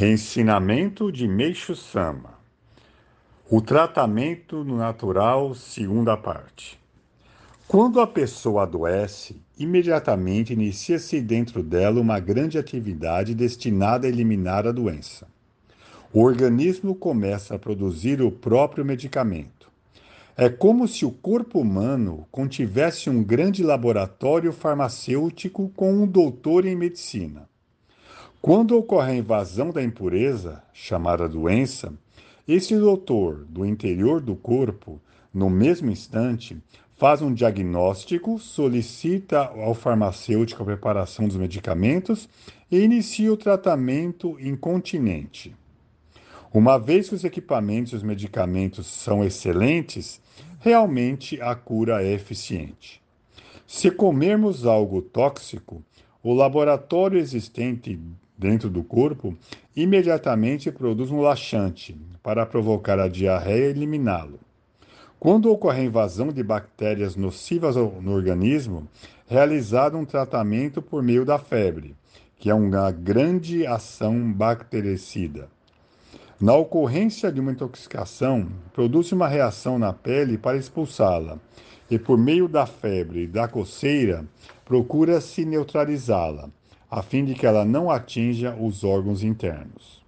Ensinamento de Meixo Sama O tratamento no natural, segunda parte. Quando a pessoa adoece, imediatamente inicia-se dentro dela uma grande atividade destinada a eliminar a doença. O organismo começa a produzir o próprio medicamento. É como se o corpo humano contivesse um grande laboratório farmacêutico com um doutor em medicina. Quando ocorre a invasão da impureza, chamada doença, esse doutor, do interior do corpo, no mesmo instante, faz um diagnóstico, solicita ao farmacêutico a preparação dos medicamentos e inicia o tratamento incontinente. Uma vez que os equipamentos e os medicamentos são excelentes, realmente a cura é eficiente. Se comermos algo tóxico, o laboratório existente dentro do corpo imediatamente produz um laxante para provocar a diarreia e eliminá-lo. Quando ocorre a invasão de bactérias nocivas no organismo, realizado um tratamento por meio da febre, que é uma grande ação bactericida. Na ocorrência de uma intoxicação, produz uma reação na pele para expulsá-la, e por meio da febre e da coceira, procura-se neutralizá-la a fim de que ela não atinja os órgãos internos.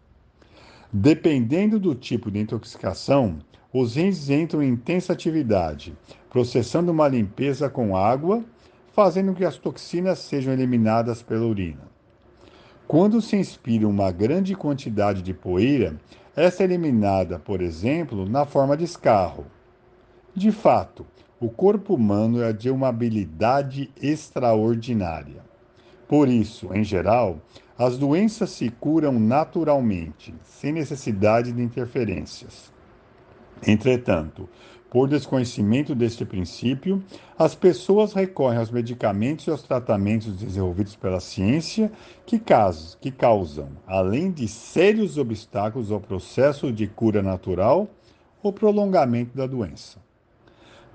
Dependendo do tipo de intoxicação, os rins entram em intensa atividade, processando uma limpeza com água, fazendo que as toxinas sejam eliminadas pela urina. Quando se inspira uma grande quantidade de poeira, essa é eliminada, por exemplo, na forma de escarro. De fato, o corpo humano é de uma habilidade extraordinária. Por isso, em geral, as doenças se curam naturalmente, sem necessidade de interferências. Entretanto, por desconhecimento deste princípio, as pessoas recorrem aos medicamentos e aos tratamentos desenvolvidos pela ciência que, casos, que causam, além de sérios obstáculos ao processo de cura natural, o prolongamento da doença.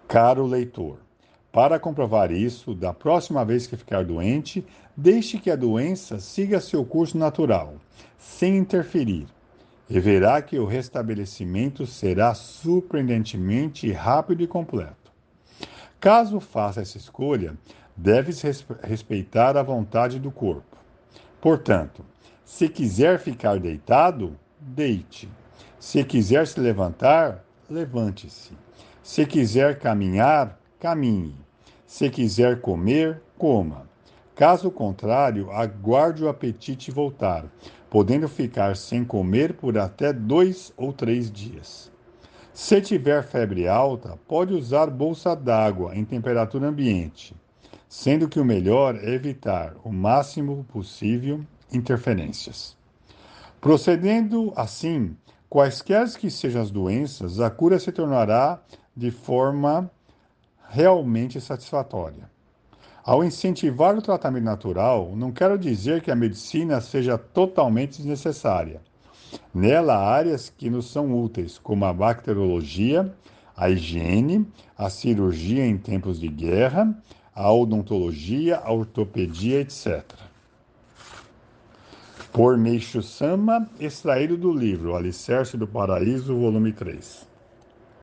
Caro leitor, para comprovar isso, da próxima vez que ficar doente, deixe que a doença siga seu curso natural, sem interferir, e verá que o restabelecimento será surpreendentemente rápido e completo. Caso faça essa escolha, deves respeitar a vontade do corpo. Portanto, se quiser ficar deitado, deite. Se quiser se levantar, levante-se. Se quiser caminhar, caminhe. Se quiser comer, coma. Caso contrário, aguarde o apetite voltar, podendo ficar sem comer por até dois ou três dias. Se tiver febre alta, pode usar bolsa d'água em temperatura ambiente, sendo que o melhor é evitar o máximo possível interferências. Procedendo assim, quaisquer que sejam as doenças, a cura se tornará de forma realmente satisfatória. Ao incentivar o tratamento natural, não quero dizer que a medicina seja totalmente desnecessária. Nela há áreas que nos são úteis, como a bacteriologia, a higiene, a cirurgia em tempos de guerra, a odontologia, a ortopedia, etc. Por Meixo Sama, extraído do livro Alicerce do Paraíso, volume 3.